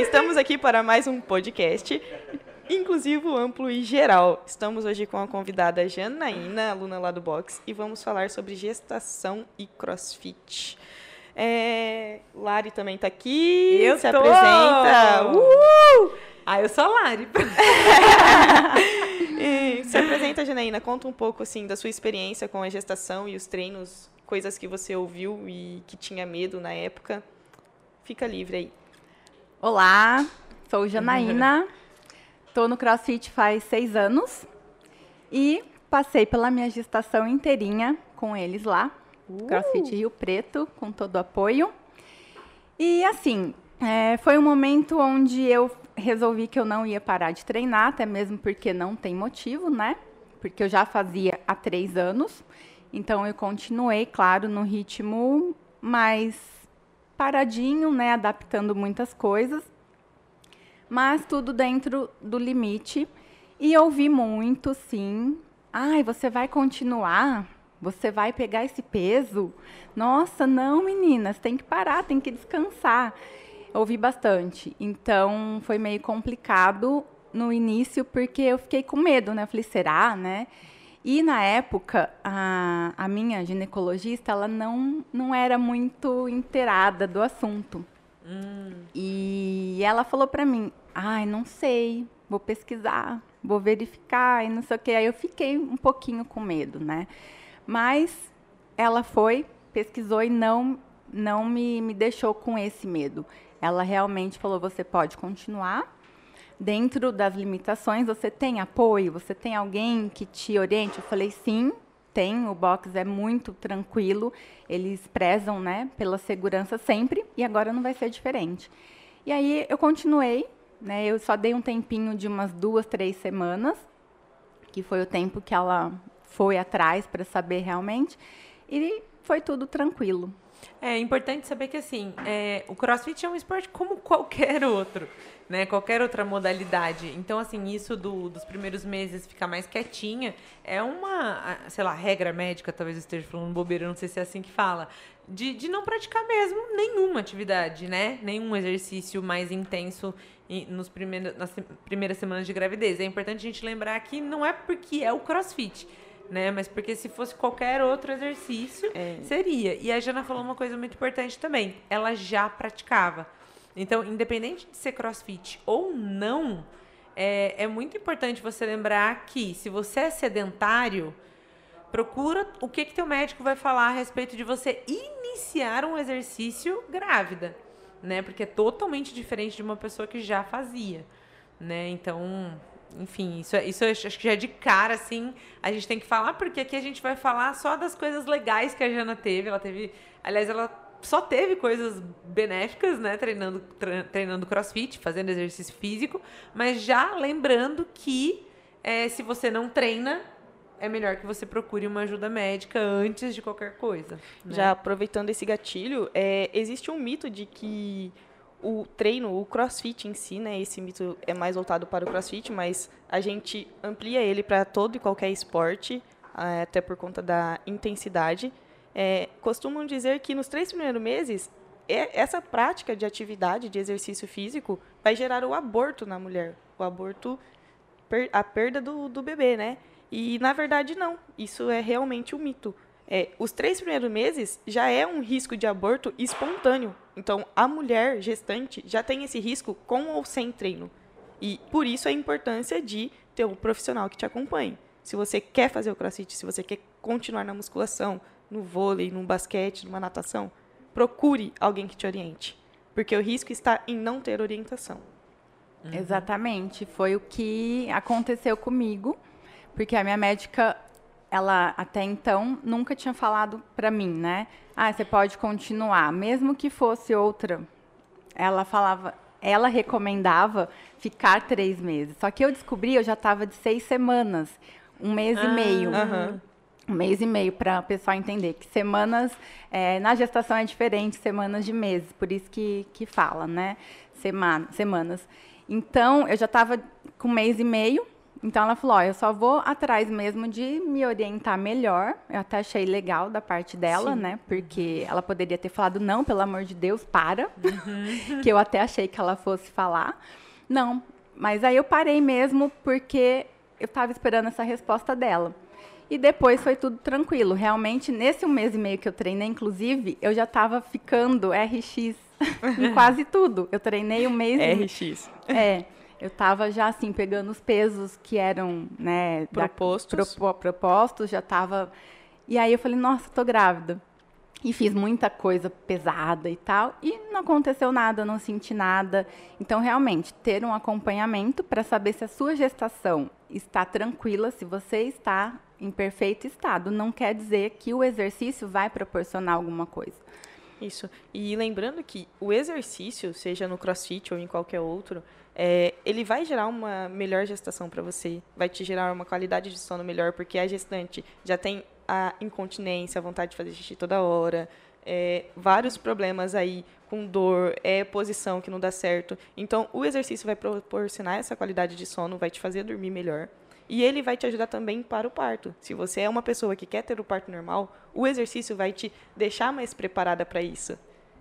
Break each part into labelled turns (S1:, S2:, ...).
S1: Estamos aqui para mais um podcast inclusivo, amplo e geral. Estamos hoje com a convidada Janaína, aluna lá do Box, e vamos falar sobre gestação e crossfit. É, Lari também está aqui.
S2: Eu
S1: se
S2: tô.
S1: apresenta. Uh!
S2: Ah, eu sou a Lari.
S1: Se apresenta, Janaína. Conta um pouco assim da sua experiência com a gestação e os treinos, coisas que você ouviu e que tinha medo na época. Fica livre aí.
S3: Olá, sou Janaína, estou no CrossFit faz seis anos e passei pela minha gestação inteirinha com eles lá, CrossFit Rio Preto, com todo o apoio. E assim, é, foi um momento onde eu resolvi que eu não ia parar de treinar, até mesmo porque não tem motivo, né? Porque eu já fazia há três anos, então eu continuei, claro, no ritmo mais paradinho, né, adaptando muitas coisas, mas tudo dentro do limite. E ouvi muito, sim. Ai, você vai continuar? Você vai pegar esse peso? Nossa, não, meninas, tem que parar, tem que descansar. Ouvi bastante. Então, foi meio complicado no início, porque eu fiquei com medo, né? Eu falei, será, né? E na época, a, a minha ginecologista, ela não, não era muito inteirada do assunto. E ela falou pra mim, ai, não sei, vou pesquisar, vou verificar e não sei o quê. Aí eu fiquei um pouquinho com medo, né? Mas ela foi, pesquisou e não, não me, me deixou com esse medo. Ela realmente falou, você pode continuar, dentro das limitações, você tem apoio? Você tem alguém que te oriente? Eu falei, sim, tem. O box é muito tranquilo. Eles prezam, né, pela segurança sempre. E agora não vai ser diferente. E aí eu continuei, né? Eu só dei um tempinho de umas duas, três semanas, que foi o tempo que ela foi atrás para saber realmente. E foi tudo tranquilo.
S2: É importante saber que, assim, é, o crossfit é um esporte como qualquer outro, né? Qualquer outra modalidade. Então, assim, isso do- dos primeiros meses ficar mais quietinha é uma, sei lá, regra médica, talvez eu esteja falando bobeira, não sei se é assim que fala, de, de não praticar mesmo nenhuma atividade, né? Nenhum exercício mais intenso nos primeiros, nas primeiras semanas de gravidez. É importante a gente lembrar que não é porque é o crossfit, né? Mas porque se fosse qualquer outro exercício, seria. E a Jana falou uma coisa muito importante também. Ela já praticava. Então, independente de ser crossfit ou não, é, é muito importante você lembrar que se você é sedentário, procura o que, que teu médico vai falar a respeito de você iniciar um exercício grávida, né? Porque é totalmente diferente de uma pessoa que já fazia, né? Então, enfim, isso, é- isso acho que já é de cara, assim, a gente tem que falar, porque aqui a gente vai falar só das coisas legais que a Jana teve. Ela teve, aliás, ela só teve coisas benéficas, né? Treinando, tre- treinando crossfit, fazendo exercício físico, mas já lembrando que eh, se você não treina, é melhor que você procure uma ajuda médica antes de qualquer coisa. né?
S1: Já aproveitando esse gatilho, é, existe um mito de que o treino, o crossfit em si, né? Esse mito é mais voltado para o crossfit, mas a gente amplia ele para todo e qualquer esporte, ah, até por conta da intensidade. É, costumam dizer que nos três primeiros meses, é- essa prática de atividade, de exercício físico, vai gerar o aborto na mulher. O aborto, a perda do, do bebê, né? E, na verdade, não. Isso é realmente um mito. É, os três primeiros meses já é um risco de aborto espontâneo. Então, a mulher gestante já tem esse risco com ou sem treino. E por isso a importância de ter um profissional que te acompanhe. Se você quer fazer o crossfit, se você quer continuar na musculação, no vôlei, no basquete, numa natação, procure alguém que te oriente. Porque o risco está em não ter orientação.
S3: Exatamente, foi o que aconteceu comigo, porque a minha médica, ela até então nunca tinha falado para mim, né? Ah, você pode continuar, mesmo que fosse outra. Ela falava, ela recomendava ficar três meses. Só que eu descobri, eu já estava de seis semanas, um mês e meio.
S1: aham.
S3: Um mês e meio para o pessoal entender que semanas é, na gestação é diferente, semanas de meses, por isso que, que fala, né? Semana, semanas. Então, eu já estava com um mês e meio Então ela falou: ó, eu só vou atrás mesmo de me orientar melhor. Eu até achei legal da parte dela,
S1: Sim.
S3: né? Porque ela poderia ter falado: não, pelo amor de Deus, para. que eu até achei que ela fosse falar. Não, mas aí eu parei mesmo porque eu estava esperando essa resposta dela. E depois foi tudo tranquilo. Realmente, nesse um mês e meio que eu treinei, inclusive, eu já estava ficando RX em quase tudo. Eu treinei um mês e
S1: RX.
S3: é, eu tava já assim pegando os pesos que eram, né, da-
S1: Propostos.
S3: propo- propostos, já tava. E aí eu falei, nossa, tô grávida. E fiz muita coisa pesada e tal, e não aconteceu nada, não senti nada. Então, realmente, ter um acompanhamento para saber se a sua gestação está tranquila, se você está em perfeito estado, não quer dizer que o exercício vai proporcionar alguma coisa.
S1: Isso. E lembrando que o exercício, seja no crossfit ou em qualquer outro, é, ele vai gerar uma melhor gestação para você, vai te gerar uma qualidade de sono melhor, porque a gestante já tem a incontinência, a vontade de fazer xixi toda hora, é, vários problemas aí com dor, é posição que não dá certo. Então, o exercício vai proporcionar essa qualidade de sono, vai te fazer dormir melhor. E ele vai te ajudar também para o parto. Se você é uma pessoa que quer ter o parto normal, o exercício vai te deixar mais preparada para isso.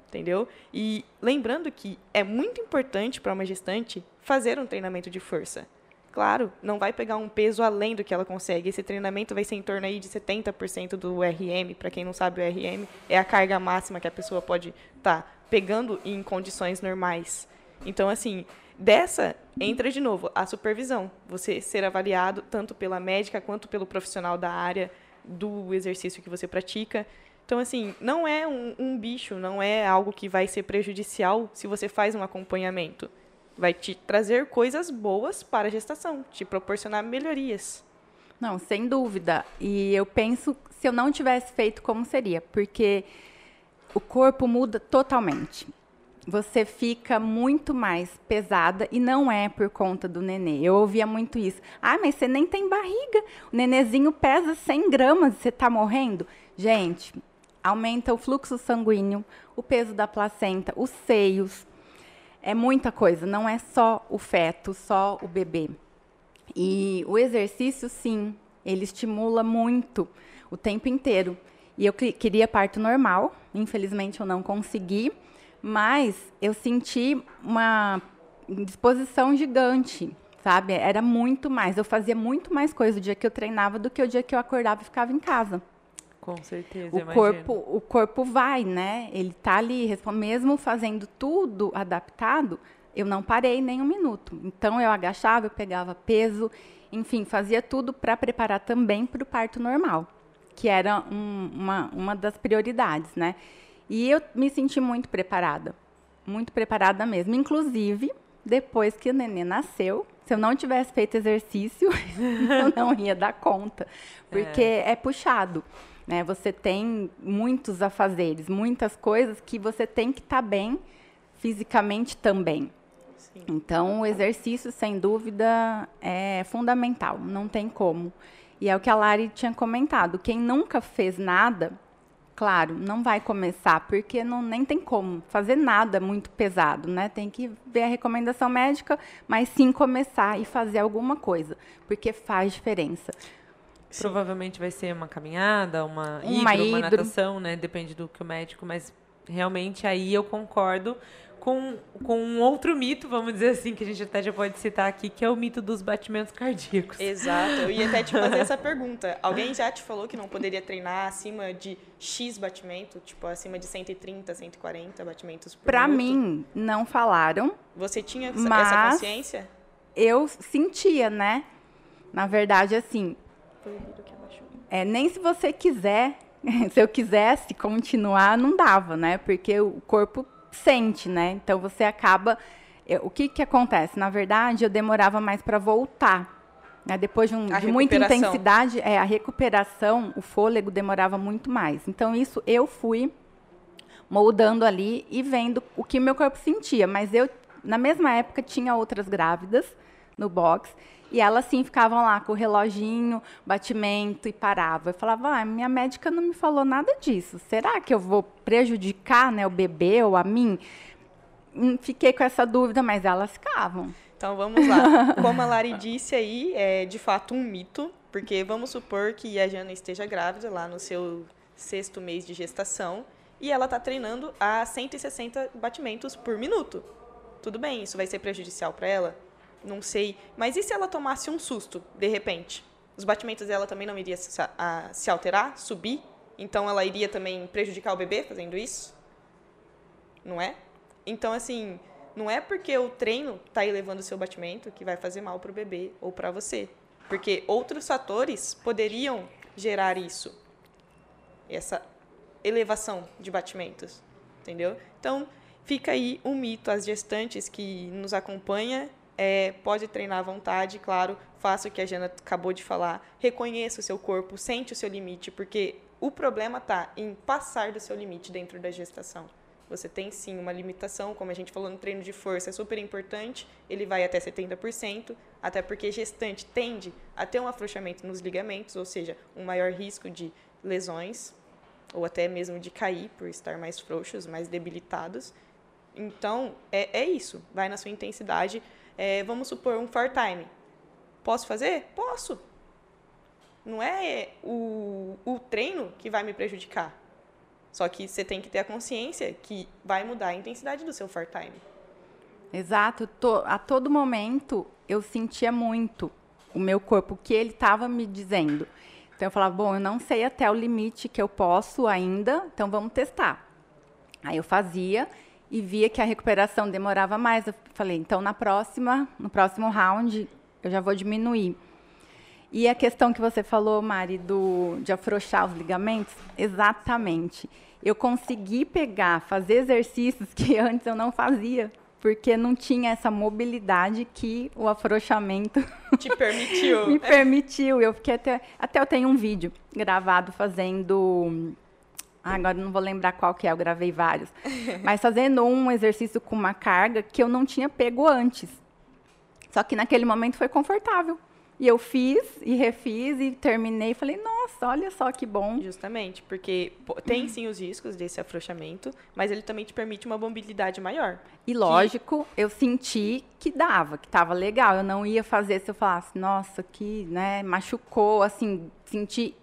S1: Entendeu? E lembrando que é muito importante para uma gestante fazer um treinamento de força. Claro, não vai pegar um peso além do que ela consegue. Esse treinamento vai ser em torno aí de 70% do RM. Para quem não sabe, o RM é a carga máxima que a pessoa pode estar pegando em condições normais. Então, assim, dessa entra de novo a supervisão. Você ser avaliado tanto pela médica quanto pelo profissional da área do exercício que você pratica. Então, assim, não é um, um bicho, não é algo que vai ser prejudicial se você faz um acompanhamento. Vai te trazer coisas boas para a gestação, te proporcionar melhorias.
S3: Não, sem dúvida. E eu penso se eu não tivesse feito como seria, porque o corpo muda totalmente. Você fica muito mais pesada e não é por conta do nenê. Eu ouvia muito isso. Ah, mas você nem tem barriga. O nenezinho pesa 100 gramas e você está morrendo. Gente, aumenta o fluxo sanguíneo, o peso da placenta, os seios. É muita coisa, não é só o feto, só o bebê. E o exercício, sim, ele estimula muito o tempo inteiro. E eu que- queria parto normal, infelizmente eu não consegui, mas eu senti uma disposição gigante, sabe? Era muito mais. Eu fazia muito mais coisa o dia que eu treinava do que o dia que eu acordava e ficava em casa.
S2: Com certeza,
S3: O
S2: imagino.
S3: corpo, o corpo vai, né? Ele tá ali, mesmo fazendo tudo adaptado, eu não parei nem um minuto. Então eu agachava, eu pegava peso, enfim, fazia tudo para preparar também para o parto normal, que era um- uma, uma das prioridades, né? E eu me senti muito preparada, muito preparada mesmo. Inclusive, depois que o nenê nasceu, se eu não tivesse feito exercício, eu não ia dar conta, porque é, puxado. Né? Você tem muitos afazeres, muitas coisas que você tem que estar bem fisicamente também.
S1: Sim.
S3: Então, o exercício, sem dúvida, é fundamental, não tem como. E é o que a Lari tinha comentado: quem nunca fez nada, claro, não vai começar, porque não, nem tem como fazer nada muito pesado, né? Tem que ver a recomendação médica, mas sim começar e fazer alguma coisa, porque faz diferença.
S2: Provavelmente vai ser uma caminhada, uma,
S3: Uma
S2: hidro, uma natação, né? Depende do que o médico, mas realmente aí eu concordo com, com um outro mito, vamos dizer assim, que a gente até já pode citar aqui, que é o mito dos batimentos cardíacos.
S1: Exato. Eu ia até te fazer essa pergunta. Alguém já te falou que não poderia treinar acima de X batimento? Tipo, acima de 130, 140 batimentos por
S3: Para
S1: minuto?
S3: mim, não falaram,
S1: Você tinha essa consciência?
S3: eu sentia, né? Na verdade, assim,
S1: Foi o Guido que abaixou.
S3: É, nem se você quiser, se eu quisesse continuar, não dava, né? Porque o corpo sente, né? Então você acaba. eu- o que que acontece? Na verdade, eu demorava mais para voltar. né? Depois de, um- de muita intensidade, é, a recuperação, o fôlego demorava muito mais. Então, isso eu fui moldando ali e vendo o que meu corpo sentia. Mas eu, na mesma época, tinha outras grávidas no box. E elas sim ficavam lá com o reloginho, batimento e parava. Eu falava, ah, minha médica não me falou nada disso. Será que eu vou prejudicar né, o bebê ou a mim? Hum, Fiquei com essa dúvida, mas elas ficavam.
S1: Então vamos lá. Como a Lari disse aí, é de fato um mito, porque vamos supor que a Jana esteja grávida lá no seu sexto mês de gestação e ela está treinando a 160 batimentos por minuto. Tudo bem, isso vai ser prejudicial para ela? Não sei. Mas e se ela tomasse um susto, de repente? Os batimentos dela também não iriam se, a, se alterar, subir? Então ela iria também prejudicar o bebê fazendo isso? Não é? Então, assim, não é porque o treino está elevando o seu batimento que vai fazer mal para o bebê ou para você. Porque outros fatores poderiam gerar isso. Essa elevação de batimentos. Entendeu? Então, fica aí um mito. As gestantes que nos acompanham é, pode treinar à vontade, claro, faça o que a Jana acabou de falar, reconheça o seu corpo, sente o seu limite, porque o problema está em passar do seu limite dentro da gestação. Você tem sim uma limitação, como a gente falou no treino de força, é super importante, ele vai até 70%, até porque gestante tende a ter um afrouxamento nos ligamentos, ou seja, um maior risco de lesões, ou até mesmo de cair por estar mais frouxos, mais debilitados. Então, é, é isso. Vai na sua intensidade. É, vamos supor um for time. Posso fazer? Posso. Não é o, o treino que vai me prejudicar. Só que você tem que ter a consciência que vai mudar a intensidade do seu for time.
S3: Exato. a todo momento eu sentia muito o meu corpo, o que ele estava me dizendo. Então eu falava, bom, eu não sei até o limite que eu posso ainda, então vamos testar. Aí eu fazia e via que a recuperação demorava mais. Eu falei, então na próxima, no próximo round, eu já vou diminuir. E a questão que você falou, Mari, do, de afrouxar os ligamentos, exatamente. Eu consegui pegar, fazer exercícios que antes eu não fazia porque não tinha essa mobilidade que o afrouxamento
S1: te permitiu.
S3: me permitiu. Eu fiquei até até eu tenho um vídeo gravado fazendo ah, agora não vou lembrar qual que é, eu gravei vários. Mas fazendo um exercício com uma carga que eu não tinha pego antes. Só que naquele momento foi confortável. E eu fiz e refiz e terminei falei, nossa, olha só que bom.
S1: Justamente, porque tem sim os riscos desse afrouxamento, mas ele também te permite uma mobilidade maior.
S3: E lógico, que... eu senti que dava, que estava legal. Eu não ia fazer se eu falasse, nossa, que, né, machucou, assim, senti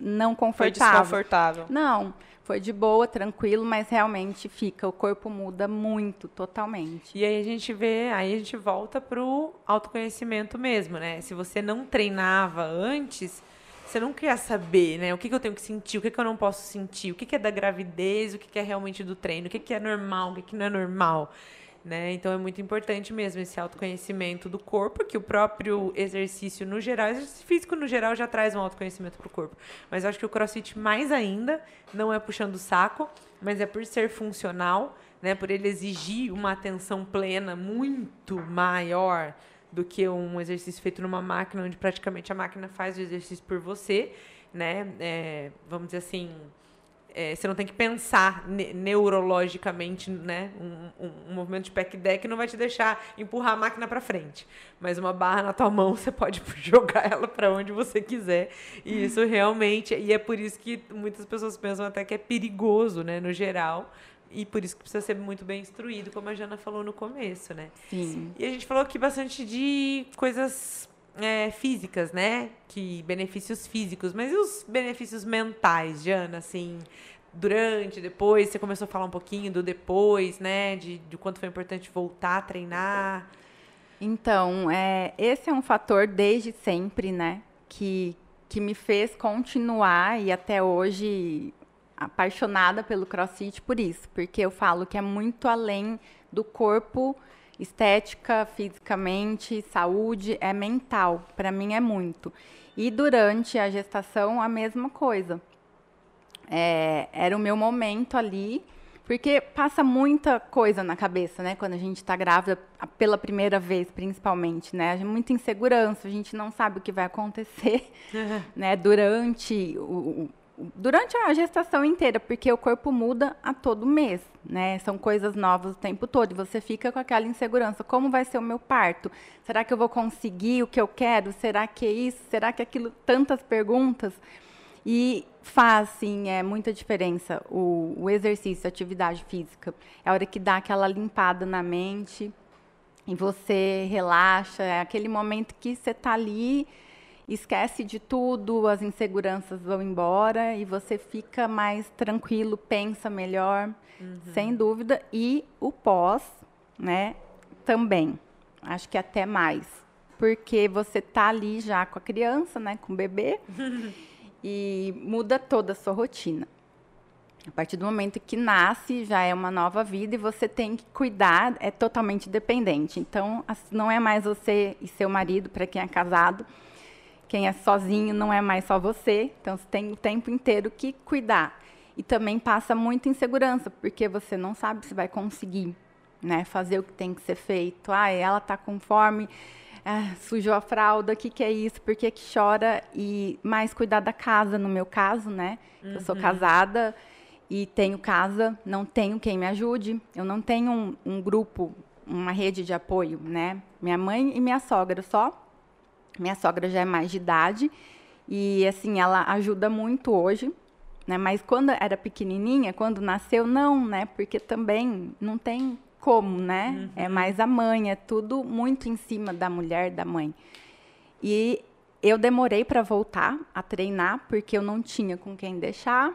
S3: não confortável.
S1: Foi desconfortável.
S3: Não. Foi de boa, tranquilo, mas realmente fica, o corpo muda muito, totalmente.
S2: E aí a gente vê, aí a gente volta pro autoconhecimento mesmo, né? Se você não treinava antes, você não quer saber, né? O que, que eu tenho que sentir, o que, que eu não posso sentir, o que, que é da gravidez, o que, que é realmente do treino, o que, que é normal, o que, que não é normal. Né? Então é muito importante mesmo esse autoconhecimento do corpo, que o próprio exercício no geral, exercício físico no geral já traz um autoconhecimento para o corpo. Mas eu acho que o CrossFit mais ainda não é puxando o saco, mas é por ser funcional, né? Por ele exigir uma atenção plena muito maior do que um exercício feito numa máquina, onde praticamente a máquina faz o exercício por você, né? É, vamos dizer assim, é, você não tem que pensar ne neurologicamente, né? Um, um, um, movimento de pack deck não vai te deixar empurrar a máquina para frente. Mas uma barra na tua mão, você pode jogar ela para onde você quiser. E isso realmente. E é por isso que muitas pessoas pensam até que é perigoso, né? No geral. E por isso que precisa ser muito bem instruído, como a Jana falou no começo, né?
S3: Sim.
S2: E a gente falou aqui bastante de coisas é, físicas, né? Que benefícios físicos, mas e os benefícios mentais, Jana, assim, durante, depois, você começou a falar um pouquinho do depois, né? De, de quanto foi importante voltar a treinar.
S3: Então, é, esse é um fator desde sempre, né? Que, que me fez continuar e até hoje apaixonada pelo CrossFit por isso, porque eu falo que é muito além do corpo estética, fisicamente, saúde, é mental. Para mim é muito. E durante a gestação, a mesma coisa. É, era o meu momento ali, porque passa muita coisa na cabeça, né? Quando a gente está grávida, pela primeira vez, principalmente, né? Muita insegurança, a gente não sabe o que vai acontecer, né? Durante o, durante a gestação inteira, porque o corpo muda a todo mês, né? São coisas novas o tempo todo e você fica com aquela insegurança. Como vai ser o meu parto? Será que eu vou conseguir o que eu quero? Será que é isso? Será que é aquilo? Tantas perguntas. E faz, sim, é muita diferença o, o exercício, a atividade física. É a hora que dá aquela limpada na mente. e você relaxa, é aquele momento que você está ali, esquece de tudo, as inseguranças vão embora e você fica mais tranquilo, pensa melhor, uhum. sem dúvida. E o pós, né, também. Acho que até mais. Porque você tá ali já com a criança, né, com o bebê, e muda toda a sua rotina. A partir do momento que nasce, já é uma nova vida e você tem que cuidar, é totalmente dependente. Então, não é mais você e seu marido, para quem é casado, quem é sozinho não é mais só você, então você tem o tempo inteiro que cuidar. E também passa muita insegurança, porque você não sabe se vai conseguir né, fazer o que tem que ser feito. Ah, ela está com fome, é, sujou a fralda, o que, que é isso, por que, que chora? E mais cuidar da casa, no meu caso, né? Uhum. Eu sou uhum. casada e tenho casa, não tenho quem me ajude, eu não tenho um, um grupo, uma rede de apoio, né? Minha mãe e minha sogra só minha sogra já é mais de idade e assim ela ajuda muito hoje, né? Mas quando era pequenininha, quando nasceu não, né? Porque também não tem como, né? Uhum. É mais a mãe, é tudo muito em cima da mulher, da mãe. E eu demorei para voltar a treinar porque eu não tinha com quem deixar,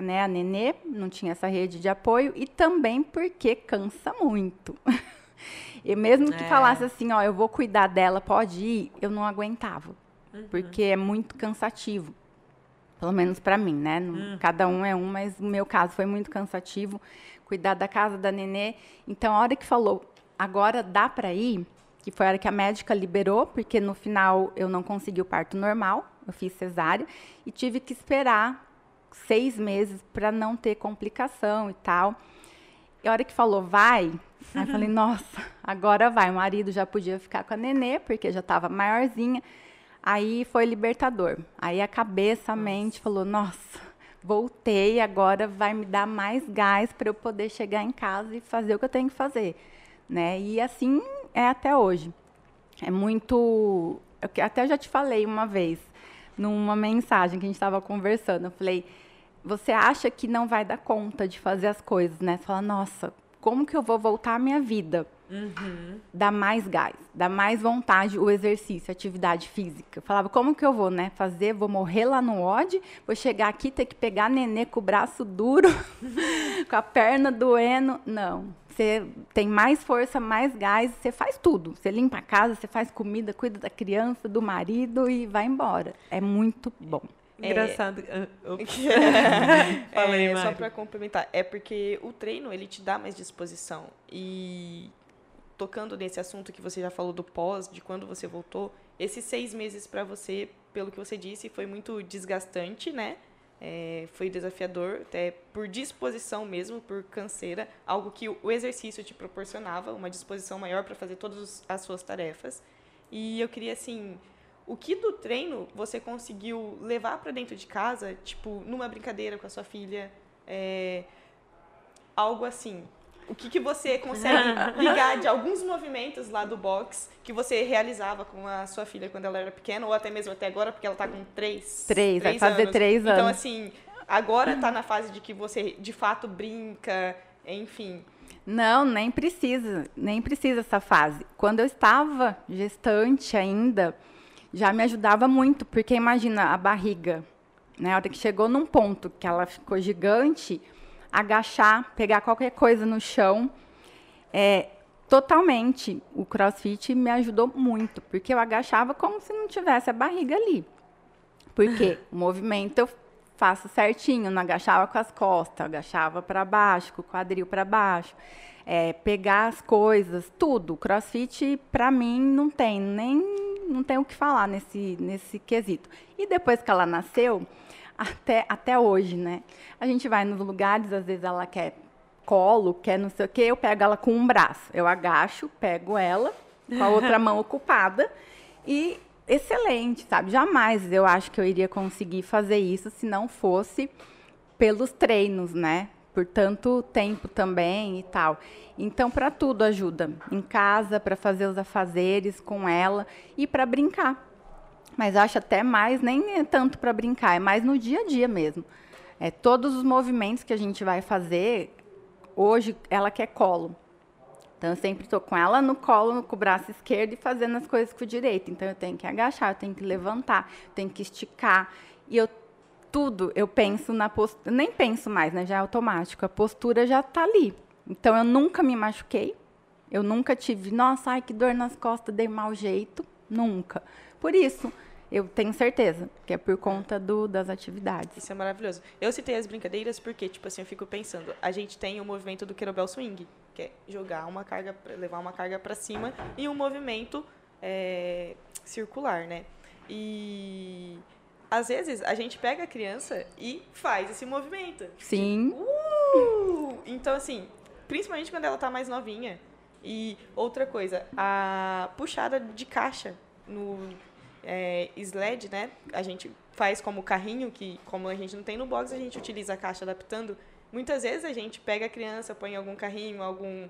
S3: né? A nenê não tinha essa rede de apoio e também porque cansa muito. E mesmo que é. falasse assim, ó, eu vou cuidar dela, pode ir, eu não aguentava. Uhum. Porque é muito cansativo. Pelo menos para mim, né? Uhum. Cada um é um, mas no meu caso foi muito cansativo. Cuidar da casa da nenê. Então, a hora que falou, agora dá para ir, que foi a hora que a médica liberou, porque no final eu não consegui o parto normal, eu fiz cesárea, e tive que esperar seis meses para não ter complicação e tal. E a hora que falou, vai, aí eu falei, nossa, agora vai. O marido já podia ficar com a nenê, porque já estava maiorzinha. Aí foi libertador. Aí a cabeça, a mente falou, nossa, voltei, agora vai me dar mais gás para eu poder chegar em casa e fazer o que eu tenho que fazer. Né? E assim é até hoje. É muito. Eu até já te falei uma vez, numa mensagem que a gente estava conversando. Eu falei você acha que não vai dar conta de fazer as coisas, né? Você fala, nossa, como que eu vou voltar à minha vida? Uhum. Dá mais gás, dá mais vontade o exercício, a atividade física. Eu falava, como que eu vou, né? Fazer, vou morrer lá no OD, vou chegar aqui, ter que pegar nenê com o braço duro, com a perna doendo. Não. Você tem mais força, mais gás, você faz tudo. Você limpa a casa, você faz comida, cuida da criança, do marido e vai embora. É muito bom.
S2: Engraçado. É,
S1: Falei, é, só para complementar, é porque o treino ele te dá mais disposição e tocando nesse assunto que você já falou do pós, de quando você voltou, esses seis meses para você, pelo que você disse, foi muito desgastante, né? É, foi desafiador, até por disposição mesmo, por canseira, algo que o exercício te proporcionava, uma disposição maior para fazer todas as suas tarefas. E eu queria, assim, o que do treino você conseguiu levar para dentro de casa, tipo, numa brincadeira com a sua filha, é, algo assim. O que, que você consegue ligar de alguns movimentos lá do box que você realizava com a sua filha quando ela era pequena, ou até mesmo até agora, porque ela está com três.
S3: Três, três vai fazer
S1: anos.
S3: três
S1: então,
S3: anos.
S1: Então, assim, agora está na fase de que você de fato brinca, enfim.
S3: Não, nem precisa, nem precisa essa fase. Quando eu estava gestante ainda, já me ajudava muito, porque imagina a barriga, né? A hora que chegou num ponto que ela ficou gigante, agachar, pegar qualquer coisa no chão, é, totalmente. O CrossFit me ajudou muito, porque eu agachava como se não tivesse a barriga ali. Porque o movimento eu faço certinho, não agachava com as costas, agachava para baixo, com o quadril para baixo. É, pegar as coisas, tudo. CrossFit, para mim, não tem nem não tem o que falar nesse, nesse quesito. E depois que ela nasceu, até, até hoje, né? A gente vai nos lugares, às vezes ela quer colo, quer não sei o quê, eu pego ela com um braço. Eu agacho, pego ela com a outra mão ocupada e excelente, sabe? Jamais eu acho que eu iria conseguir fazer isso se não fosse pelos treinos, né? Por tanto tempo também e tal. Então, para tudo ajuda. Em casa, para fazer os afazeres com ela e para brincar. Mas acho até mais, nem é tanto para brincar, é mais no dia a dia mesmo. É, todos os movimentos que a gente vai fazer, hoje ela quer colo. Então, eu sempre estou com ela no colo, com o braço esquerdo e fazendo as coisas com o direito. Então, eu tenho que agachar, eu tenho que levantar, eu tenho que esticar. E eu tudo eu penso na postura, nem penso mais, né? Já é automático. A postura já está ali. Então, eu nunca me machuquei. Eu nunca tive, nossa, ai, que dor nas costas, dei mau jeito. Nunca. Por isso, eu tenho certeza que é por conta do, das atividades.
S1: Isso é maravilhoso. Eu citei as brincadeiras porque, tipo assim, eu fico pensando, a gente tem o movimento do kettlebell swing, que é jogar uma carga, levar uma carga para cima, e um movimento é, circular, né? E às vezes a gente pega a criança e faz esse movimento.
S3: Sim.
S1: Uh! Então, assim, principalmente quando ela tá mais novinha. E outra coisa, a puxada de caixa no é, sled, né? A gente faz como carrinho, que como a gente não tem no box, a gente utiliza a caixa adaptando. Muitas vezes a gente pega a criança, põe algum carrinho, algum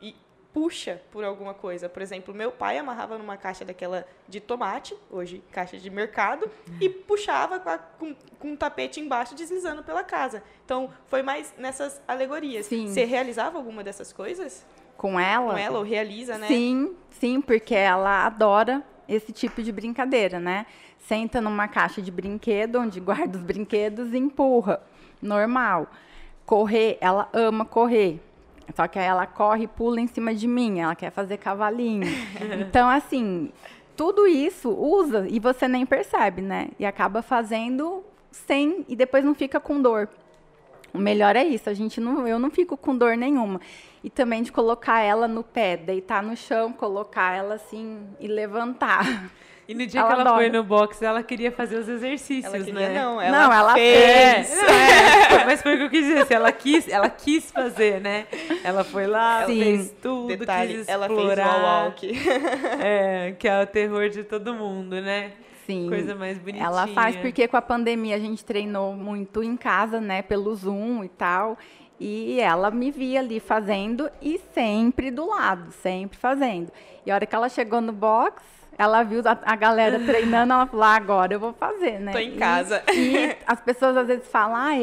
S1: e puxa por alguma coisa. Por exemplo, meu pai amarrava numa caixa daquela de tomate, hoje caixa de mercado, e puxava com, a, com, com um tapete embaixo deslizando pela casa. Então, foi mais nessas alegorias.
S3: Sim.
S1: Você realizava alguma dessas coisas?
S3: Com ela?
S1: Com ela, ou realiza, né?
S3: Sim, sim, porque ela adora esse tipo de brincadeira, né? Senta numa caixa de brinquedo, onde guarda os brinquedos e empurra. Normal. Correr, ela ama correr. Só que aí ela corre e pula em cima de mim, ela quer fazer cavalinho. Então, assim, tudo isso usa e você nem percebe, né? E acaba fazendo sem e depois não fica com dor. O melhor é isso, a gente não, eu não fico com dor nenhuma. E também de colocar ela no pé, deitar no chão, colocar ela assim e levantar.
S2: E no dia
S3: Ela
S2: que ela
S3: adora.
S2: foi no box, ela queria fazer os exercícios,
S1: Ela queria,
S2: né?
S1: não, ela,
S3: Não, ela
S1: fez.
S2: É, não, é, mas foi o que eu quis dizer. assim, Ela quis, ela quis fazer, né? Ela foi lá,
S3: Sim.
S2: fez tudo,
S1: Detalhe,
S2: quis
S1: ela fez o
S2: explorar.
S1: walk.
S2: É, que é o terror de todo mundo, né?
S3: Sim.
S2: Coisa mais bonitinha.
S3: Ela faz porque com a pandemia a gente treinou muito em casa, né, pelo Zoom e tal. E ela me via ali fazendo e sempre do lado, sempre fazendo. E a hora que ela chegou no box, ela viu a, a galera treinando, ela falou: "Ah, agora eu vou fazer, né?
S1: Tô em
S3: E-
S1: casa.
S3: E, as pessoas às vezes falam: ai,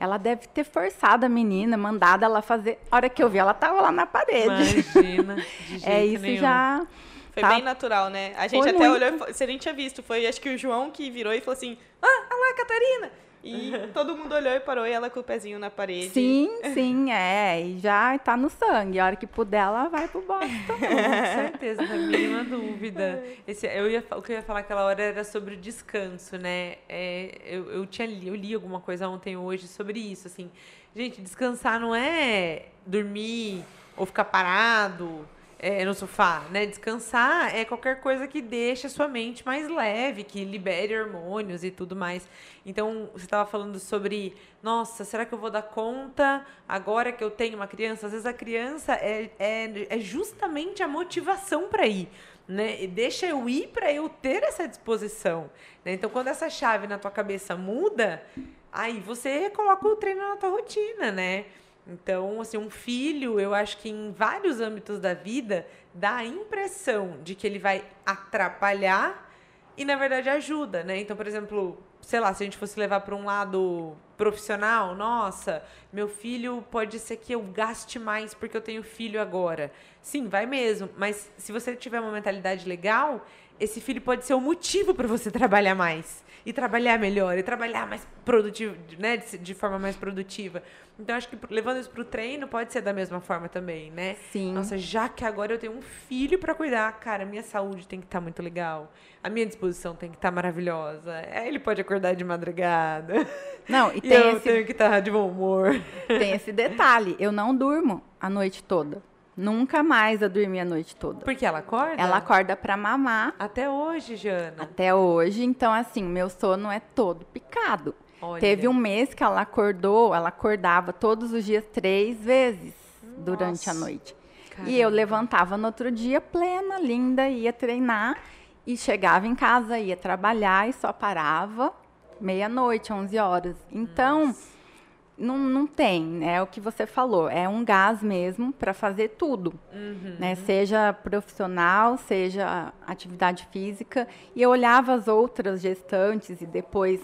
S3: ela deve ter forçado a menina, mandado ela fazer. A hora que eu vi, ela tava lá na parede.
S2: Imagina. De jeito
S3: é isso
S2: nenhum.
S3: já.
S1: Foi
S3: Tá.
S1: bem natural, né? A gente
S3: Foi
S1: até
S3: muito.
S1: olhou, e você nem tinha visto. Foi acho que o João que virou e falou assim: Ah, olha lá, Catarina! E todo mundo olhou e parou, e ela com o pezinho na parede.
S3: Sim, sim, é. E já tá no sangue. A hora que puder, ela vai pro box também.
S2: Com certeza, não tem a mínima dúvida. Esse, eu ia, o que eu ia falar aquela hora era sobre o descanso, né? É, eu, eu, tinha li, eu li alguma coisa ontem ou hoje sobre isso, assim. Gente, descansar não é dormir ou ficar parado é, no sofá, né? Descansar é qualquer coisa que deixe a sua mente mais leve, que libere hormônios e tudo mais. Então, você estava falando sobre, nossa, será que eu vou dar conta agora que eu tenho uma criança? Às vezes a criança é, é, é justamente a motivação para ir. Né? E deixa eu ir para eu ter essa disposição. né? Então, quando essa chave na tua cabeça muda, aí você coloca o treino na tua rotina, né? Então, assim, um filho, eu acho que em vários âmbitos da vida, dá a impressão de que ele vai atrapalhar e, na verdade, ajuda, né? Então, por exemplo, sei lá, se a gente fosse levar para um lado profissional, nossa, meu filho pode ser que eu gaste mais porque eu tenho filho agora. Sim, vai mesmo, mas se você tiver uma mentalidade legal, esse filho pode ser o motivo para você trabalhar mais e trabalhar melhor e trabalhar mais produtivo, né, de, de forma mais produtiva. Então acho que levando isso pro treino pode ser da mesma forma também, né?
S3: Sim.
S2: Nossa, já que agora eu tenho um filho para cuidar, cara, minha saúde tem que estar muito legal. A minha disposição tem que estar maravilhosa. É, ele pode acordar de madrugada.
S3: Não, e
S2: E,
S3: tem
S2: eu
S3: esse,
S2: tenho que estar de bom humor.
S3: tem esse detalhe. Eu não durmo a noite toda. Nunca mais eu dormi a noite toda.
S2: Porque ela acorda?
S3: Ela acorda pra mamar
S2: Até hoje, Jana.
S3: até hoje. Então, assim, meu sono é todo picado.
S2: Olha.
S3: Teve um mês que ela acordou, ela acordava todos os dias três vezes durante a
S1: Nossa.
S3: noite.
S2: Caramba.
S3: E eu levantava no outro dia plena, linda, ia treinar e chegava em casa, ia trabalhar e só parava meia-noite, 11 horas. Então, não, não tem, é o que você falou, é um gás mesmo para fazer tudo,
S2: Uhum.
S3: né? Seja profissional, seja atividade física. E eu olhava as outras gestantes e depois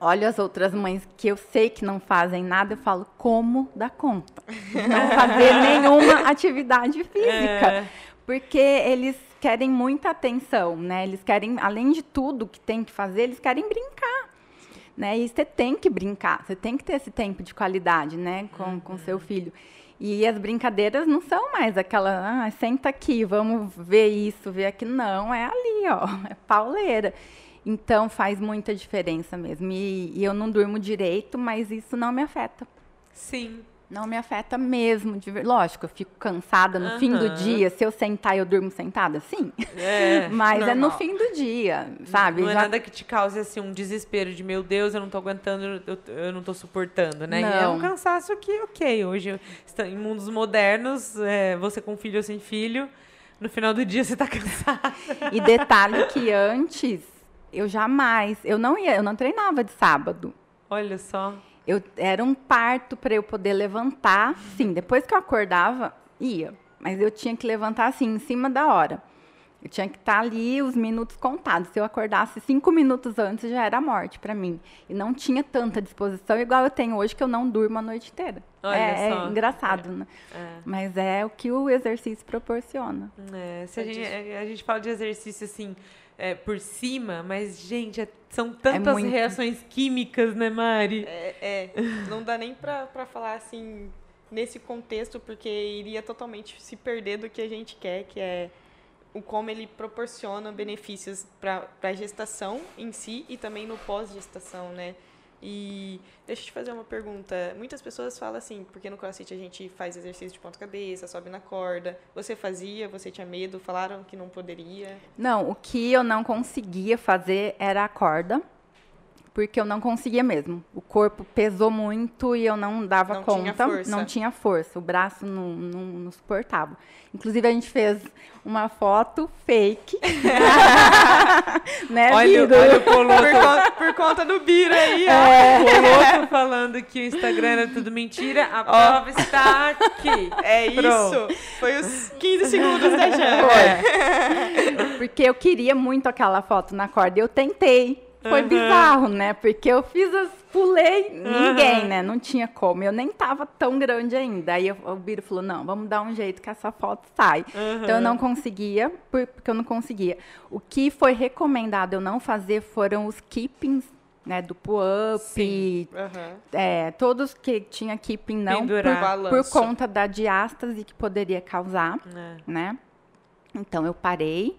S3: olho as outras mães que eu sei que não fazem nada, eu falo, como dá conta? de Não fazer nenhuma atividade física.
S2: É.
S3: Porque eles querem muita atenção, né? Eles querem, além de tudo que tem que fazer, eles querem brincar. Né? E você tem que brincar, você tem que ter esse tempo de qualidade, né, com, com seu filho. E as brincadeiras não são mais aquela, ah, senta aqui, vamos ver isso, ver aquilo. Não, é ali, ó, é pauleira. Então faz muita diferença mesmo. E, e eu não durmo direito, mas isso não me afeta.
S2: Sim.
S3: Não me afeta mesmo. de Lógico, eu fico cansada no fim do dia. Se eu sentar, eu durmo sentada? Sim.
S2: É.
S3: Mas é no
S1: normal.
S3: fim do dia, sabe?
S2: Não é
S3: Já-
S2: nada que te cause assim um desespero de meu Deus, eu não tô aguentando, eu, eu não tô suportando, né? E é um
S3: Não.
S2: cansaço que, ok, hoje em mundos modernos, é, você com filho ou sem filho, no final do dia você tá cansado.
S3: E detalhe que antes eu jamais, eu não ia, eu não treinava de sábado.
S2: Olha só.
S3: Eu era um parto para eu poder levantar. Sim, depois que eu acordava, ia, mas eu tinha que levantar assim em cima da hora. Eu tinha que estar ali os minutos contados. Se eu acordasse cinco minutos antes, já era morte para mim. E não tinha tanta disposição igual eu tenho hoje, que eu não durmo a noite inteira.
S2: Olha
S3: é,
S2: só.
S3: é engraçado, né?
S2: É.
S3: Mas é o que o exercício proporciona.
S2: É, se a,
S1: É
S2: gente, é, a gente fala de exercício assim é, por cima, mas, gente, é- são tantas
S3: muito.
S2: reações químicas, né, Mari?
S1: É, é, não dá nem pra, pra falar assim nesse contexto, porque iria totalmente se perder do que a gente quer, que é o como ele proporciona benefícios para a gestação em si e também no pós-gestação, né? E deixa eu te fazer uma pergunta. Muitas pessoas falam assim, porque no CrossFit a gente faz exercício de ponta-cabeça, sobe na corda. Você fazia, você tinha medo, falaram que não poderia.
S3: Não, o que eu não conseguia fazer era a corda, porque eu não conseguia mesmo. O corpo pesou muito e eu não dava
S1: Não
S3: conta.
S1: tinha força.
S3: Não tinha força. O braço não, não, não suportava. Inclusive, a gente fez uma foto fake. né,
S2: Olha, olha o Colosso,
S1: Por, conta, por conta do Bira aí, ó.
S3: É.
S2: Colosso falando que o Instagram era tudo mentira. A prova está aqui.
S1: É
S2: Pronto.
S1: isso. Foi os 15 segundos da Jana.
S3: Porque eu queria muito aquela foto na corda. Eu tentei. Foi
S2: Aham.
S3: bizarro, né? Porque eu fiz as. Pulei, ninguém,
S2: Aham.
S3: né? Não tinha como. Eu nem tava tão grande ainda. Aí eu- o Biro falou: não, vamos dar um jeito que essa foto sai. Então eu não conseguia, por- porque eu não conseguia. O que foi recomendado eu não fazer foram os keepings, né? Do pull-up.
S1: Aham.
S3: é, todos que tinha keeping não, por, por conta da diástase que poderia causar
S2: É.
S3: né? Então eu parei.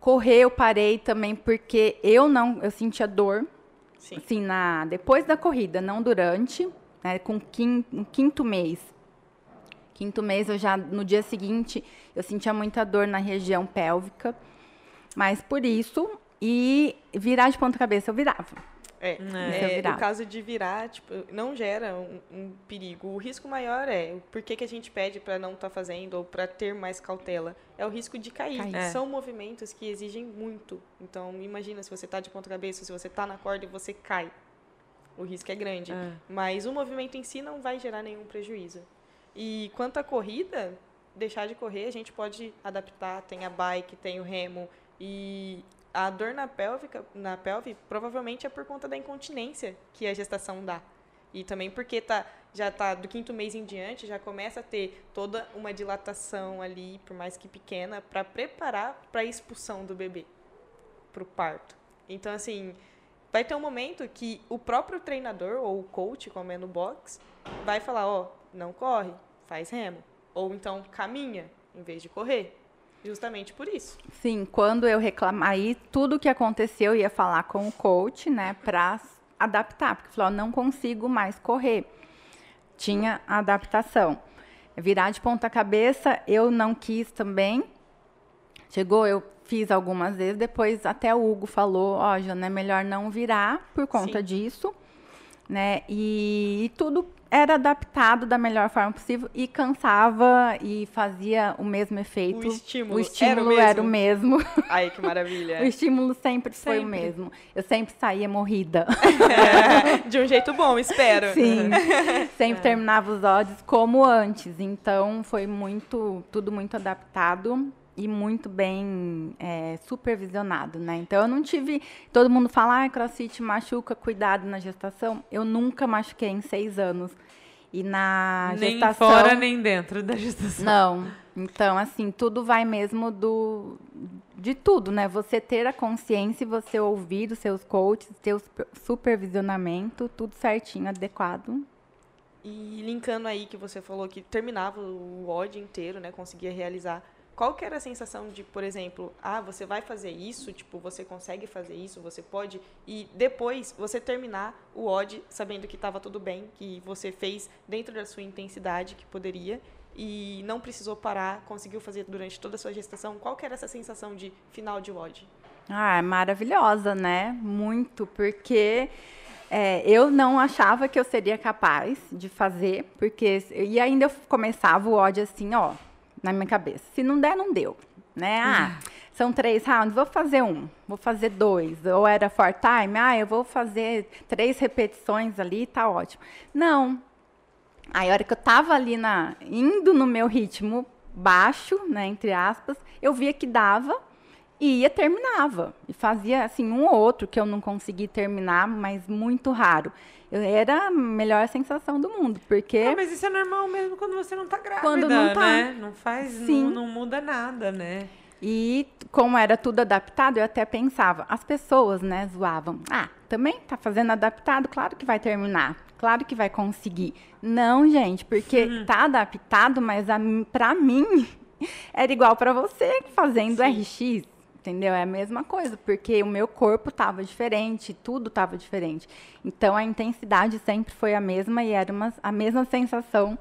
S3: Correr eu parei também porque eu não, eu sentia dor,
S1: Sim.
S3: assim, na, depois da corrida, não durante, né, com quin, no quinto mês. Quinto mês eu já, no dia seguinte, eu sentia muita dor na região pélvica, mas por isso, e virar de ponta cabeça eu virava.
S1: É,
S2: É.
S3: Eu
S1: é,
S3: virava.
S1: o caso de virar, tipo, não gera um, um perigo. O risco maior é o porquê que a gente pede para não estar fazendo ou para ter mais cautela. É o risco de cair.
S3: Cair.
S2: É.
S1: São movimentos que exigem muito. Então, imagina se você tá de ponta cabeça, se você tá na corda e você cai. O risco é grande.
S2: É.
S1: Mas o movimento em si não vai gerar nenhum prejuízo. E quanto à corrida, deixar de correr, a gente pode adaptar. Tem a bike, tem o remo. E a dor na, pélvica, na pelve provavelmente é por conta da incontinência que a gestação dá. E também porque tá, já tá do quinto mês em diante, já começa a ter toda uma dilatação ali, por mais que pequena, para preparar para a expulsão do bebê para o parto. Então, assim, vai ter um momento que o próprio treinador ou o coach, como é no box, vai falar, ó, não corre, faz remo. Ou então caminha, em vez de correr. Justamente por isso.
S3: Sim, quando eu reclamar, aí tudo que aconteceu eu ia falar com o coach, né, pra adaptar, porque falou, não consigo mais correr. Tinha adaptação. Virar de ponta cabeça, eu não quis também. Chegou, eu fiz algumas vezes, depois até o Hugo falou, ó, Jana, é melhor não virar por conta
S1: Sim.
S3: disso, né? E, e tudo era adaptado da melhor forma possível e cansava e fazia o mesmo efeito.
S1: O estímulo,
S3: O estímulo
S1: era
S3: era
S1: o
S3: o mesmo.
S1: Ai, que maravilha.
S3: O estímulo sempre foi o
S2: Sempre.
S3: mesmo. Eu sempre saía morrida.
S1: de um jeito bom, espero.
S3: Sim. sempre terminava os odds como antes. Então foi muito, tudo muito adaptado. E muito bem é, supervisionado, né? Então eu não tive. Todo mundo fala, ah, crossfit machuca, cuidado na gestação. Eu nunca machuquei em seis anos. E na
S2: nem
S3: gestação.
S2: Nem fora nem dentro da gestação.
S3: Não. Então, assim, tudo vai mesmo do. De tudo, né? Você ter a consciência e você ouvir os seus coaches, ter o supervisionamento, tudo certinho, adequado.
S1: E linkando aí que você falou que terminava o odd inteiro, né? Conseguia realizar qual que era a sensação de, por exemplo, ah, você vai fazer isso, tipo, você consegue fazer isso, você pode, e depois você terminar o odd sabendo que estava tudo bem, que você fez dentro da sua intensidade que poderia e não precisou parar, conseguiu fazer durante toda a sua gestação. Qual que era essa sensação de final de odd?
S3: Ah, é maravilhosa, né? Muito, porque é, eu não achava que eu seria capaz de fazer, porque e ainda eu começava o odd assim, ó, na minha cabeça. Se não der, não deu. Né? Ah, são três rounds, vou fazer um, vou fazer dois. Ou era for time, ah, eu vou fazer três repetições ali, tá ótimo. Não. Aí, a hora que eu tava ali na, indo no meu ritmo baixo, né, entre aspas, eu via que dava e ia terminava. E fazia assim um ou outro que eu não consegui terminar, mas muito raro era a melhor sensação do mundo, porque...
S2: Não, mas isso é normal mesmo quando você não tá grávida,
S3: quando não tá.
S2: né? Não faz, Sim. Não, não muda nada, né?
S3: E como era tudo adaptado, eu até pensava, as pessoas, né, zoavam. Ah, também tá fazendo adaptado, claro que vai terminar, claro que vai conseguir. Não, gente, porque hum. tá adaptado, mas para mim era igual para você fazendo Sim. RX. Entendeu? É a mesma coisa, porque o meu corpo estava diferente, tudo estava diferente. Então a intensidade sempre foi a mesma e era uma, a mesma sensação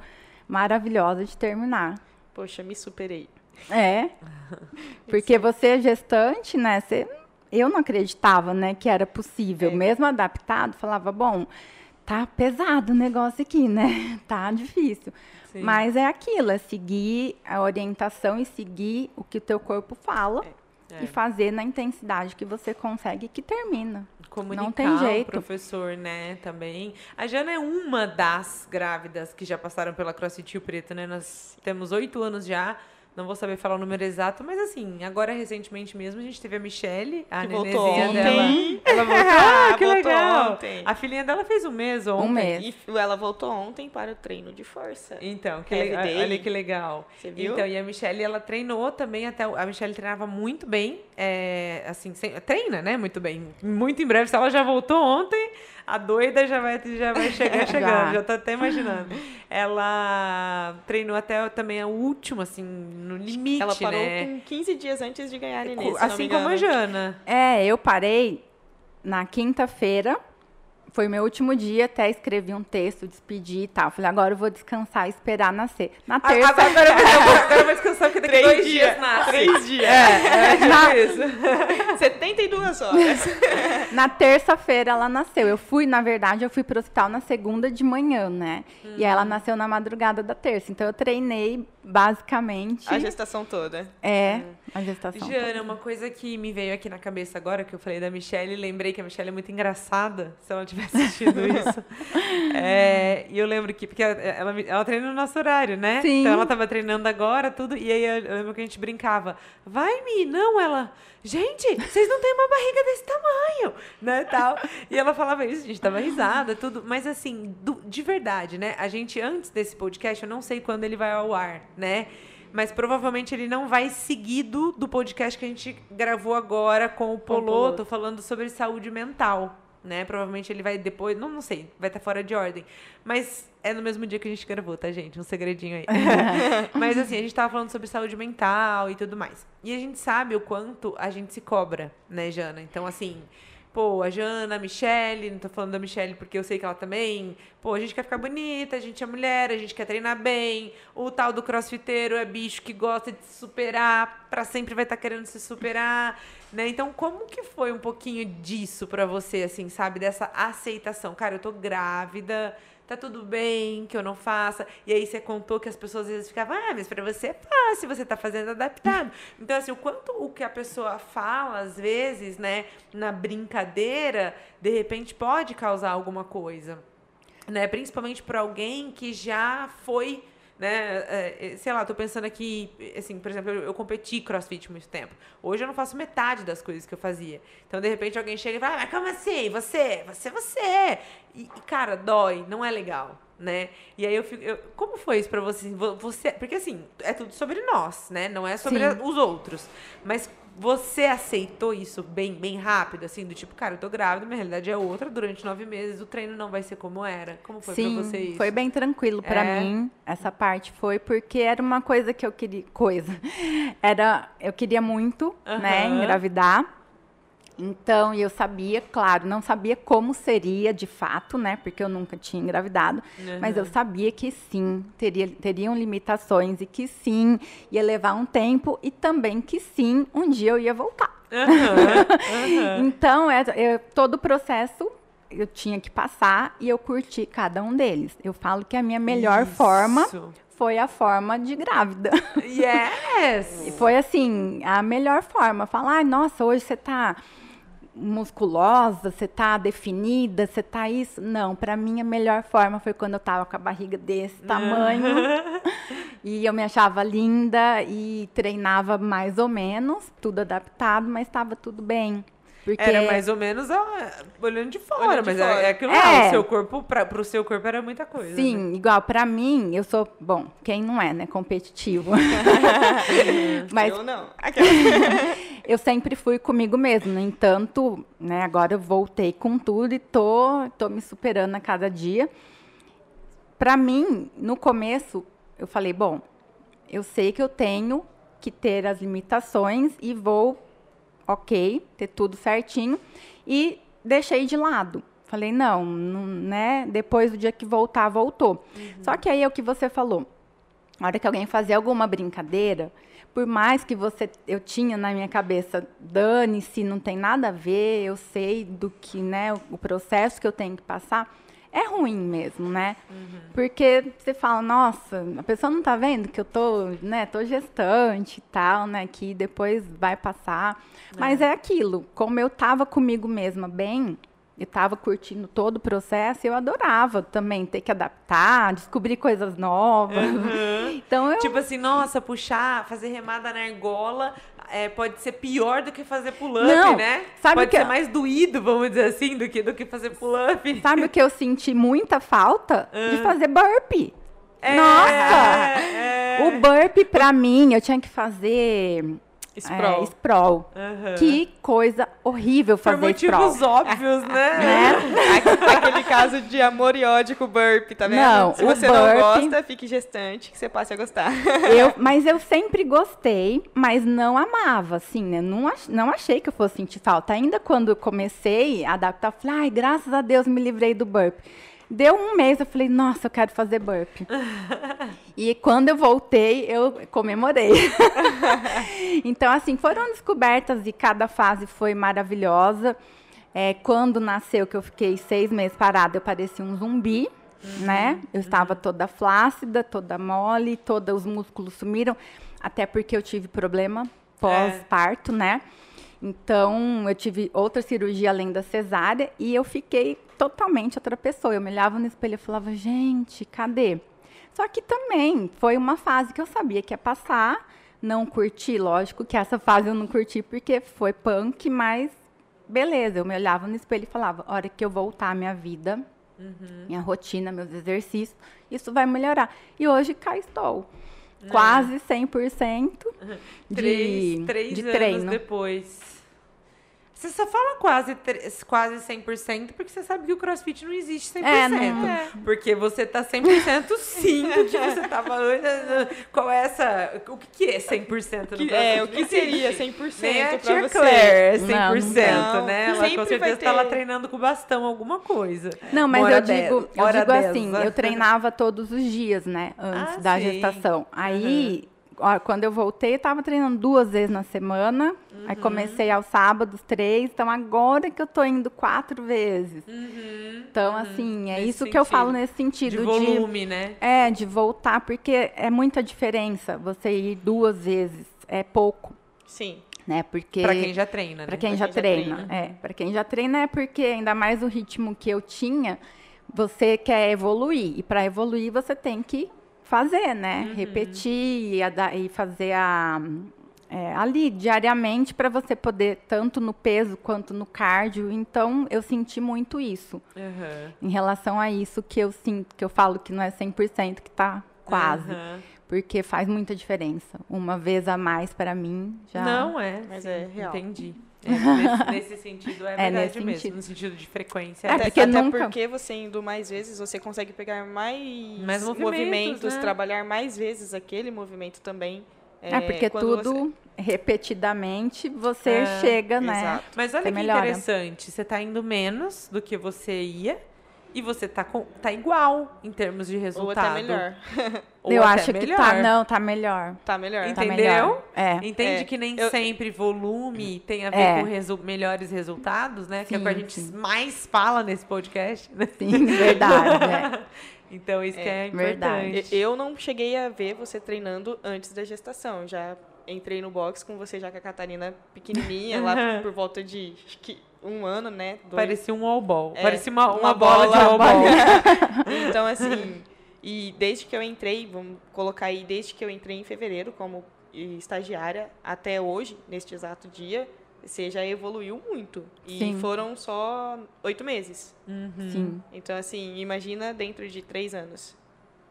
S3: maravilhosa de terminar.
S1: Poxa, me superei.
S3: É. Porque você é gestante, né? Você, eu não acreditava, né, que era possível. É. Mesmo adaptado, falava, bom, tá pesado o negócio aqui, né? Tá difícil. Sim. Mas é aquilo, é seguir a orientação e seguir o que o teu corpo fala. É é. e fazer na intensidade que você consegue que termina.
S2: Comunicar Não
S3: tem jeito.
S2: o professor, né, também. A Jana é uma das grávidas que já passaram pela CrossFit Rio Preto, né? Nós temos oito anos já. Não vou saber falar o número exato, mas assim, agora recentemente mesmo a gente teve a Michelle, a que nenezinha dela. Ela voltou, ah, que voltou legal. Ontem. A filhinha dela fez um mês ontem.
S3: Um mês.
S1: E ela voltou ontem para o treino de força.
S2: Então, que legal. olha que legal. Você viu? Então, e a Michelle, ela treinou também até. A Michelle treinava muito bem. É, assim, sem, treina, né? Muito bem. Muito em breve. Se ela já voltou ontem, a doida já vai, já vai chegar chegando, já. já tô até imaginando. Ela treinou até também a última, assim, no limite,
S1: Ela parou
S2: né?
S1: com 15 dias antes de ganhar a Nenê,
S2: Assim como a Jana.
S3: É, eu parei na quinta-feira foi meu último dia, até escrevi um texto, despedi e tal. Falei, agora eu vou descansar e esperar nascer. Na terça...
S2: Agora, agora, eu, vou, agora eu vou descansar, porque daqui Três dois dias, dias nasce.
S1: Três dias.
S2: É, é tipo Na... isso.
S1: 72 horas.
S3: na terça-feira ela nasceu. Eu fui, na verdade, eu fui pro hospital na segunda de manhã, né? Hum. E ela nasceu na madrugada da terça. Então eu treinei basicamente...
S1: A gestação toda.
S3: É, hum. a gestação
S2: Jana,
S3: toda.
S2: uma coisa que me veio aqui na cabeça agora, que eu falei da Michelle, lembrei que a Michelle é muito engraçada, se ela tiver assistido isso. É, e eu lembro que, porque ela, ela, ela, treina no nosso horário, né?
S3: Sim.
S2: Então ela tava treinando agora, tudo, e aí eu, eu lembro que a gente brincava, vai, Mi, não, ela... Gente, vocês não têm uma barriga desse tamanho, né, tal. E ela falava isso, a gente tava risada, tudo. Mas assim, do, de verdade, né? A gente, antes desse podcast, eu não sei quando ele vai ao ar, né? mas provavelmente ele não vai seguido do podcast que a gente gravou agora com o Poloto, falando sobre saúde mental né? Provavelmente ele vai depois, não, não sei, vai estar tá fora de ordem. Mas é no mesmo dia que a gente gravou, tá, gente? Um segredinho aí. Mas assim, a gente tava falando sobre saúde mental e tudo mais. E a gente sabe o quanto a gente se cobra, né, Jana? Então, assim, pô, a Jana, a Michelle, não tô falando da Michelle porque eu sei que ela também, pô, a gente quer ficar bonita, a gente é mulher, a gente quer treinar bem, o tal do crossfiteiro é bicho que gosta de se superar, para sempre vai estar tá querendo se superar. Né? Então, como que foi um pouquinho disso para você, assim, sabe? Dessa aceitação. Cara, eu tô grávida, tá tudo bem que eu não faça. E aí você contou que as pessoas às vezes ficavam, ah, mas pra você é fácil, você tá fazendo adaptado. Então, assim, o quanto o que a pessoa fala, às vezes, né, na brincadeira, de repente pode causar alguma coisa. Né? Principalmente para alguém que já foi né? É, sei lá, tô pensando aqui, assim, por exemplo, eu, eu, competi crossfit muito tempo. Hoje eu não faço metade das coisas que eu fazia. Então, de repente, alguém chega e fala, ah, mas como assim? Você, você, você. E, e cara, dói, não é legal né? E aí eu fico. Eu, como foi isso pra você? você? Porque assim, é tudo sobre nós, né? Não é sobre a, os outros. Mas você aceitou isso bem, bem rápido, assim, do tipo, cara, eu tô grávida, minha realidade é outra, durante nove meses o treino não vai ser como era. Como foi
S3: Sim,
S2: pra você isso?
S3: Foi bem tranquilo para é... mim, essa parte foi, porque era uma coisa que eu queria. Coisa. Era. Eu queria muito, né, engravidar. Então, eu sabia, claro, não sabia como seria de fato, né? Porque eu nunca tinha engravidado, uhum. mas eu sabia que sim, teria, teriam limitações e que sim, ia levar um tempo e também que sim, um dia eu ia voltar. Uhum. Uhum. então, é, é, todo o processo eu tinha que passar e eu curti cada um deles. Eu falo que a minha melhor Isso. forma foi a forma de grávida.
S2: Yes!
S3: e foi assim, a melhor forma. Falar, nossa, hoje você tá musculosa, você tá definida, você tá isso. Não, para mim a melhor forma foi quando eu tava com a barriga desse tamanho. e eu me achava linda e treinava mais ou menos, tudo adaptado, mas estava tudo bem.
S2: Porque... Era mais ou menos ó, olhando de fora, olhando mas de é, fora. é aquilo é. o seu corpo, pra, pro seu corpo era muita coisa.
S3: Sim,
S2: né?
S3: igual, pra mim, eu sou, bom, quem não é, né, competitivo.
S1: mas eu não.
S3: eu sempre fui comigo mesmo, no entanto, né, agora eu voltei com tudo e tô, tô me superando a cada dia. Pra mim, no começo, eu falei, bom, eu sei que eu tenho que ter as limitações e vou ok, ter tudo certinho. E deixei de lado. Falei, não, não né? Depois do dia que voltar, voltou. Uhum. Só que aí é o que você falou. Na hora que alguém fazia alguma brincadeira, por mais que você eu tinha na minha cabeça, dane-se, não tem nada a ver, eu sei do que, né, o, o processo que eu tenho que passar é ruim mesmo, né? Uhum. Porque você fala, nossa, a pessoa não tá vendo que eu tô, né, tô gestante e tal, né, que depois vai passar. É. Mas é aquilo, como eu tava comigo mesma bem, eu tava curtindo todo o processo, eu adorava também ter que adaptar, descobrir coisas novas. Uhum.
S2: Então eu... Tipo assim, nossa, puxar, fazer remada na argola, é, pode ser pior do que fazer pull-up, né? Sabe pode que ser eu... mais doído, vamos dizer assim, do que, do que fazer pull-up.
S3: Sabe o que eu senti muita falta? De ah. fazer burpee. É, Nossa! É. O burpee, pra mim, eu tinha que fazer Sprawl. É, sprawl. Uhum. Que coisa horrível fazer Por
S2: motivos
S3: sprawl.
S2: óbvios, né? né?
S1: Aquele caso de amor e ódio com o burp, tá vendo? Não, Se você burp, não gosta, fique gestante, que você passe a gostar.
S3: Eu, mas eu sempre gostei, mas não amava, assim, né? Não, ach, não achei que eu fosse sentir falta. Ainda quando eu comecei a adaptar, falei, ai, graças a Deus me livrei do burp. Deu um mês, eu falei, nossa, eu quero fazer burp. e quando eu voltei, eu comemorei. então, assim, foram descobertas e cada fase foi maravilhosa. É, quando nasceu, que eu fiquei seis meses parada, eu parecia um zumbi. Uhum, né? Eu uhum. estava toda flácida, toda mole, todos os músculos sumiram, até porque eu tive problema pós-parto, é. né? Então, eu tive outra cirurgia além da cesárea e eu fiquei totalmente outra pessoa. Eu me olhava no espelho e falava, gente, cadê? Só que também foi uma fase que eu sabia que ia passar, não curti, lógico que essa fase eu não curti porque foi punk, mas beleza, eu me olhava no espelho e falava, hora que eu voltar à minha vida, uhum. minha rotina, meus exercícios, isso vai melhorar. E hoje cá estou. Quase 100% de, três, três de treino.
S2: depois. Você só fala quase, quase 100% porque você sabe que o crossfit não existe 100%. É, não... É. Porque você tá 100% sim do que você tava antes. Qual é essa... O que, é 100% no que,
S1: É, o que seria 100% Nem a
S2: tia
S1: você?
S2: Claire 100%, não, né? Ela Sempre com certeza ter... tá lá treinando com bastão alguma coisa.
S3: Não, mas eu digo, eu digo assim, eu treinava todos os dias, né? Antes ah, da sim. gestação. Aí... Uhum quando eu voltei, eu estava treinando duas vezes na semana. Uhum. Aí comecei aos sábados, três. Então, agora que eu estou indo quatro vezes. Uhum. Então, uhum. assim, é nesse isso sentido. que eu falo nesse sentido.
S2: De volume, de, né?
S3: É, de voltar, porque é muita diferença você ir duas vezes. É pouco.
S1: Sim.
S3: Né? Porque
S2: para quem já treina, né?
S3: Para quem, já, treina, já treina, é. Para quem já treina é porque ainda mais o ritmo que eu tinha, você quer evoluir e para evoluir você tem que fazer, né? Repetir e, e fazer a, é, ali diariamente para você poder, tanto no peso quanto no cardio. Então, eu senti muito isso.
S2: Aham.
S3: Em relação a isso que eu sinto, que eu falo que não é 100%, que tá quase.
S2: Aham.
S3: Porque faz muita diferença. Uma vez a mais para mim já.
S2: Não é.
S1: Mas
S2: sim,
S1: é real.
S2: Entendi. É, nesse, nesse sentido é,
S3: É,
S2: verdade
S3: nesse
S2: mesmo.
S3: sentido.
S2: No sentido de frequência.
S3: É,
S2: é.
S1: Até,
S3: porque
S1: até
S3: nunca-
S1: porque você indo mais vezes, você consegue pegar mais,
S2: Mais movimentos, né?
S1: trabalhar mais vezes aquele movimento também.
S3: É, porque
S1: quando
S3: tudo repetidamente você
S2: É,
S3: chega, né?
S1: Exato.
S2: Mas olha
S3: Você
S2: que
S3: melhora.
S2: interessante. Você tá indo menos do que você ia e você tá, com, tá igual em termos de
S1: Ou
S2: resultado.
S1: até melhor.
S2: Ou
S3: eu
S2: até
S3: acho
S2: melhor.
S3: que tá, não, tá melhor.
S1: Tá melhor.
S3: Tá
S2: Entendeu?
S3: melhor. É.
S2: Entende
S1: É,
S2: que nem
S1: eu-
S2: sempre volume tem a ver
S3: É.
S2: com resu- melhores resultados, né? que é o que a
S3: Sim,
S2: gente
S3: sim.
S2: mais fala nesse podcast, né?
S3: Sim, verdade. é.
S2: Então isso que é
S3: verdade.
S2: importante.
S1: E- Eu não cheguei a ver você treinando antes da gestação. Já entrei no box com você já com a Catarina pequenininha, lá por volta de acho que um ano, né? Dois.
S2: Parecia um all ball.
S1: É,
S2: Parecia uma, uma,
S1: uma
S2: bola, de
S1: bola-
S2: all ball.
S1: Então, assim, e desde que eu entrei, vamos colocar aí, desde que eu entrei em fevereiro como estagiária até hoje, neste exato dia, você já evoluiu muito. E
S3: Sim.
S1: foram só oito meses.
S3: Sim.
S1: Então, assim, imagina dentro de três anos.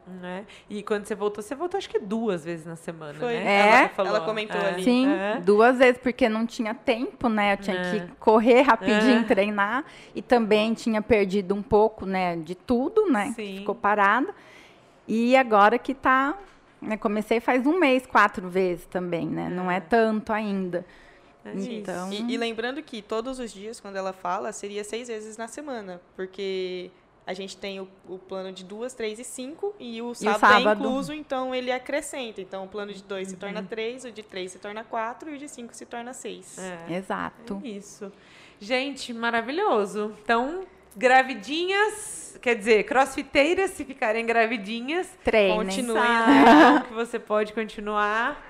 S2: Né? E quando você voltou, você voltou acho que duas vezes na semana,
S1: Foi.
S2: né?
S3: É?
S2: Você falou.
S1: Ela comentou
S2: É.
S1: ali.
S3: Sim,
S2: É.
S3: duas vezes, porque não tinha tempo, né? Eu tinha
S2: É.
S3: que correr rapidinho,
S2: É.
S3: treinar. E também tinha perdido um pouco, né, de tudo, né?
S2: Sim.
S3: Ficou parada. E agora que tá. Né, comecei faz um mês, quatro vezes também, né? Não é tanto ainda.
S2: É.
S3: Então.
S1: E, e lembrando que todos os dias, quando ela fala, seria seis vezes na semana. Porque a gente tem o, o plano de duas, três e cinco, e o sábado, é
S3: sábado?
S1: incluso, então ele acrescenta. Então o plano de dois se
S2: Uhum.
S1: torna três, o de três se torna quatro e o de cinco se torna seis.
S2: É.
S3: Exato.
S2: É isso. Gente, maravilhoso. Então, gravidinhas, quer dizer, crossfiteiras, se ficarem gravidinhas,
S3: Treinem.
S1: Continue.
S2: saibam que você pode continuar.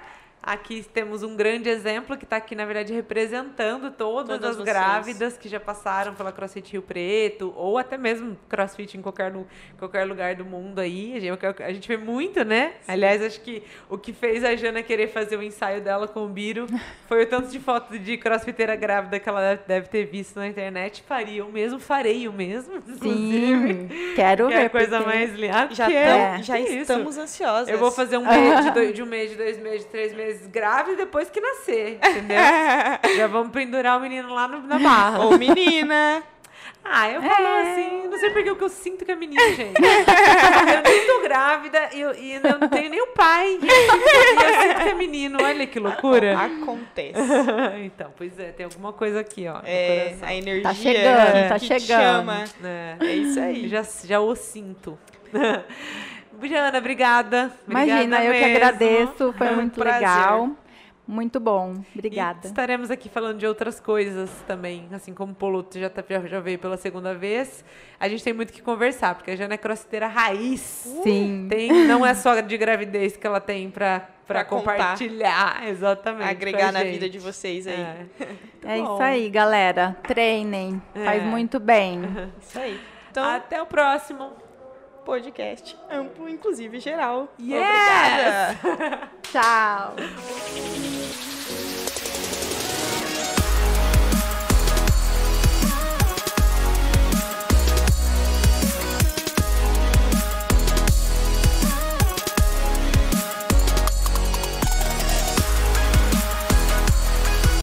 S2: Aqui temos um grande exemplo que está aqui, na verdade, representando todas,
S1: Todas
S2: as
S1: vocês.
S2: grávidas que já passaram pela CrossFit Rio Preto, ou até mesmo CrossFit em qualquer, qualquer lugar do mundo aí. A gente, a gente vê muito, né? Aliás, acho que o que fez a Jana querer fazer o ensaio dela com o Biro foi o tanto de foto de crossfiteira grávida que ela deve- ter visto na internet. Faria o mesmo, farei o mesmo.
S3: Sim, quero
S2: Que
S3: ver.
S2: é a coisa mais linda.
S1: Já, tam-
S2: é,
S1: já
S2: que isso.
S1: estamos ansiosas.
S2: Eu vou fazer um mês de, dois, de um mês, de dois meses, de três meses grávida depois que nascer, entendeu? Já vamos pendurar o menino lá no- na barra.
S1: Ô, menina!
S2: Ah, eu falo assim, não sei porque o que eu sinto que é menino, gente. eu nem tô grávida e eu, e eu não tenho nem o pai. E eu sinto que é menino, olha que loucura.
S1: Acontece.
S2: então, pois é, tem alguma coisa aqui, ó.
S1: É, a energia
S3: Tá chegando, tá
S1: que
S3: chegando.
S1: chama.
S2: É.
S1: É isso aí.
S2: Já, já o sinto. Jana, obrigada.
S3: Imagina,
S2: Obrigada
S3: eu que
S2: mesmo.
S3: agradeço. Foi
S1: É um
S3: muito
S1: prazer.
S3: legal. Muito bom.
S2: E
S3: Obrigada.
S2: estaremos aqui falando de outras coisas também, assim como o Poluto já, tá, já, já veio pela segunda vez. A gente tem muito que conversar, porque a Jana é crossfiteira raiz.
S3: Sim.
S2: Tem, não é só de gravidez que ela tem pra, pra
S1: Pra contar.
S2: compartilhar, exatamente.
S1: Agregar na
S2: gente.
S1: vida de vocês aí.
S2: É,
S3: É
S2: bom.
S3: isso aí, galera. Treinem. Faz
S2: É.
S3: muito bem.
S1: Isso aí. Então,
S2: Até o próximo
S1: podcast amplo, inclusive geral.
S2: Yes!
S1: Obrigada!
S3: Tchau!